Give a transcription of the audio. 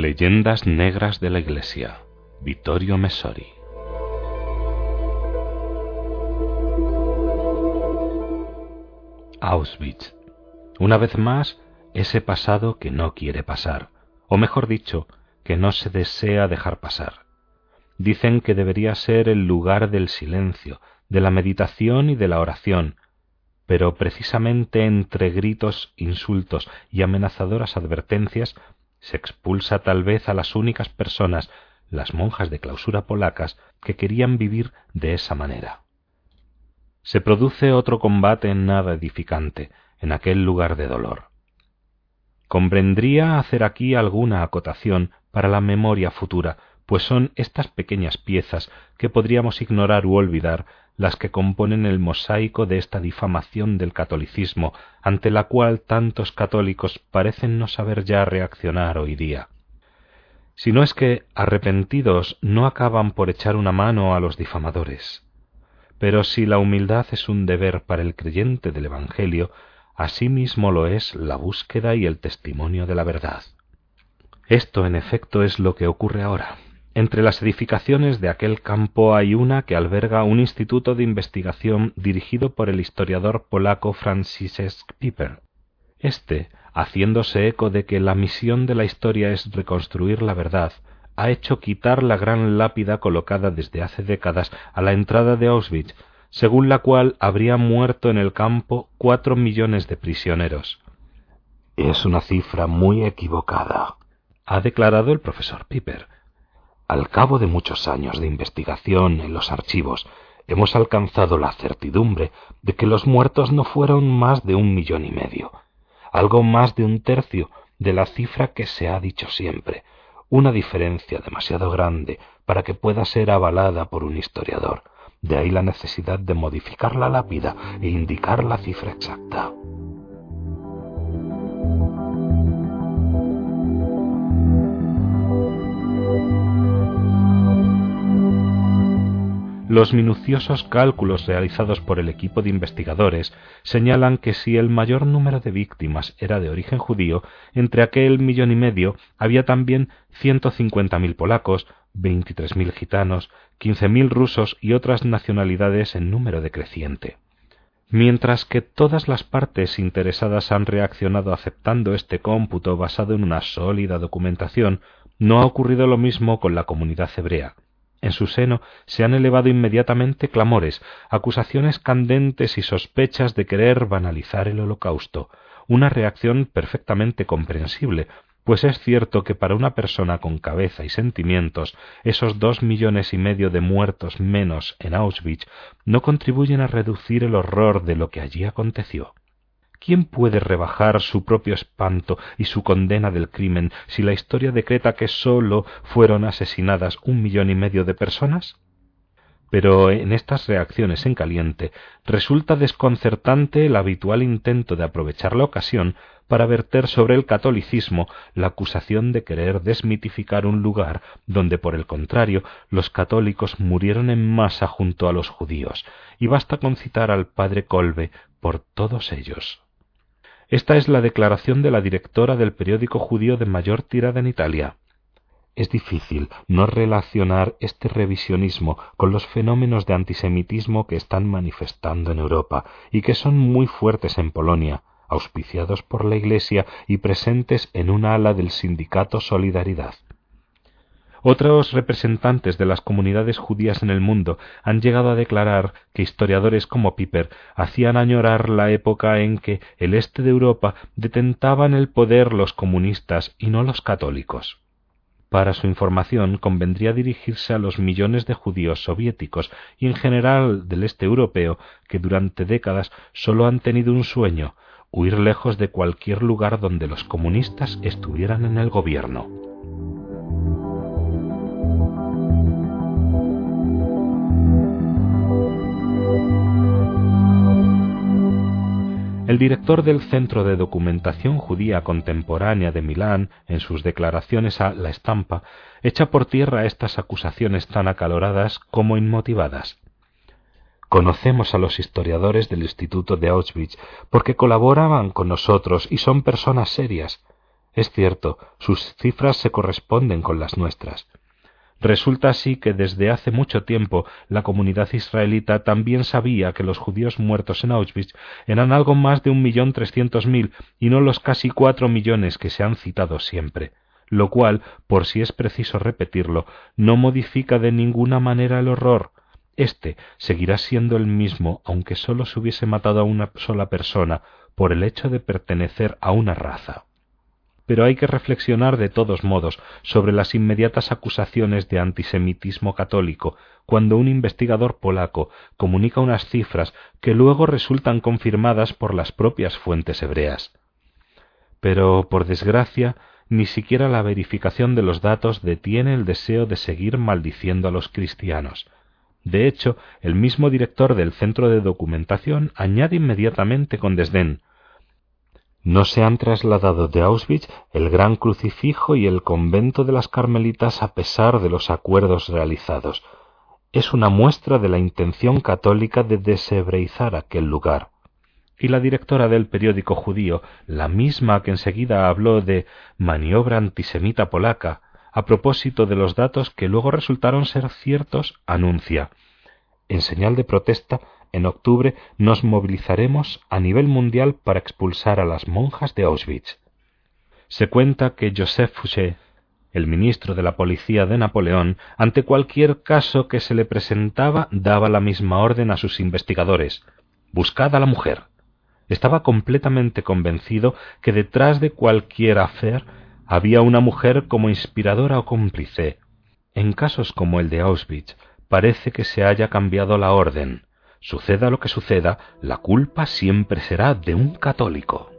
Leyendas Negras de la Iglesia, Vittorio Messori. Auschwitz. Una vez más, ese pasado que no quiere pasar, o mejor dicho, que no se desea dejar pasar. Dicen que debería ser el lugar del silencio, de la meditación y de la oración, pero precisamente entre gritos, insultos y amenazadoras advertencias se expulsa tal vez a las únicas personas, las monjas de clausura polacas, que querían vivir de esa manera. Se produce otro combate nada edificante, en aquel lugar de dolor. Convendría hacer aquí alguna acotación para la memoria futura, pues son estas pequeñas piezas que podríamos ignorar u olvidar las que componen el mosaico de esta difamación del catolicismo, ante la cual tantos católicos parecen no saber ya reaccionar hoy día. Si no es que, arrepentidos, no acaban por echar una mano a los difamadores. Pero si la humildad es un deber para el creyente del Evangelio, asimismo lo es la búsqueda y el testimonio de la verdad. Esto, en efecto, es lo que ocurre ahora. Entre las edificaciones de aquel campo hay una que alberga un instituto de investigación dirigido por el historiador polaco Franciszek Piper. Este, haciéndose eco de que la misión de la historia es reconstruir la verdad, ha hecho quitar la gran lápida colocada desde hace décadas a la entrada de Auschwitz, según la cual habría muerto en el campo cuatro millones de prisioneros. Es una cifra muy equivocada, ha declarado el profesor Piper al cabo de muchos años de investigación en los archivos, hemos alcanzado la certidumbre de que los muertos no fueron más de un millón y medio, algo más de un tercio de la cifra que se ha dicho siempre, una diferencia demasiado grande para que pueda ser avalada por un historiador. De ahí la necesidad de modificar la lápida e indicar la cifra exacta. Los minuciosos cálculos realizados por el equipo de investigadores señalan que si el mayor número de víctimas era de origen judío, entre aquel millón y medio había también ciento cincuenta mil polacos, veintitrés mil gitanos, quince mil rusos y otras nacionalidades en número decreciente. Mientras que todas las partes interesadas han reaccionado aceptando este cómputo basado en una sólida documentación, no ha ocurrido lo mismo con la comunidad hebrea. En su seno se han elevado inmediatamente clamores, acusaciones candentes y sospechas de querer banalizar el holocausto, una reacción perfectamente comprensible, pues es cierto que para una persona con cabeza y sentimientos, esos dos millones y medio de muertos menos en Auschwitz no contribuyen a reducir el horror de lo que allí aconteció. ¿Quién puede rebajar su propio espanto y su condena del crimen si la historia decreta que sólo fueron asesinadas un millón y medio de personas? Pero en estas reacciones en caliente resulta desconcertante el habitual intento de aprovechar la ocasión para verter sobre el catolicismo la acusación de querer desmitificar un lugar donde, por el contrario, los católicos murieron en masa junto a los judíos, y basta con citar al padre Colbe por todos ellos. Esta es la declaración de la directora del periódico judío de mayor tirada en Italia. Es difícil no relacionar este revisionismo con los fenómenos de antisemitismo que están manifestando en Europa y que son muy fuertes en Polonia, auspiciados por la Iglesia y presentes en un ala del sindicato Solidaridad. Otros representantes de las comunidades judías en el mundo han llegado a declarar que historiadores como Piper hacían añorar la época en que el este de Europa detentaban el poder los comunistas y no los católicos. Para su información convendría dirigirse a los millones de judíos soviéticos y en general del este europeo que durante décadas sólo han tenido un sueño, huir lejos de cualquier lugar donde los comunistas estuvieran en el gobierno. El director del Centro de Documentación Judía Contemporánea de Milán, en sus declaraciones a La Estampa, echa por tierra estas acusaciones tan acaloradas como inmotivadas. Conocemos a los historiadores del Instituto de Auschwitz porque colaboraban con nosotros y son personas serias. Es cierto, sus cifras se corresponden con las nuestras. Resulta así que desde hace mucho tiempo la comunidad israelita también sabía que los judíos muertos en Auschwitz eran algo más de un millón trescientos mil y no los casi cuatro millones que se han citado siempre, lo cual, por si es preciso repetirlo, no modifica de ninguna manera el horror. Este seguirá siendo el mismo aunque sólo se hubiese matado a una sola persona por el hecho de pertenecer a una raza pero hay que reflexionar de todos modos sobre las inmediatas acusaciones de antisemitismo católico cuando un investigador polaco comunica unas cifras que luego resultan confirmadas por las propias fuentes hebreas. Pero, por desgracia, ni siquiera la verificación de los datos detiene el deseo de seguir maldiciendo a los cristianos. De hecho, el mismo director del centro de documentación añade inmediatamente con desdén no se han trasladado de Auschwitz el gran crucifijo y el convento de las Carmelitas a pesar de los acuerdos realizados. Es una muestra de la intención católica de deshebreizar aquel lugar. Y la directora del periódico judío, la misma que enseguida habló de maniobra antisemita polaca, a propósito de los datos que luego resultaron ser ciertos, anuncia en señal de protesta en octubre nos movilizaremos a nivel mundial para expulsar a las monjas de Auschwitz. Se cuenta que Joseph Fouché, el ministro de la policía de Napoleón, ante cualquier caso que se le presentaba, daba la misma orden a sus investigadores Buscad a la mujer. Estaba completamente convencido que detrás de cualquier afer había una mujer como inspiradora o cómplice. En casos como el de Auschwitz, parece que se haya cambiado la orden. Suceda lo que suceda, la culpa siempre será de un católico.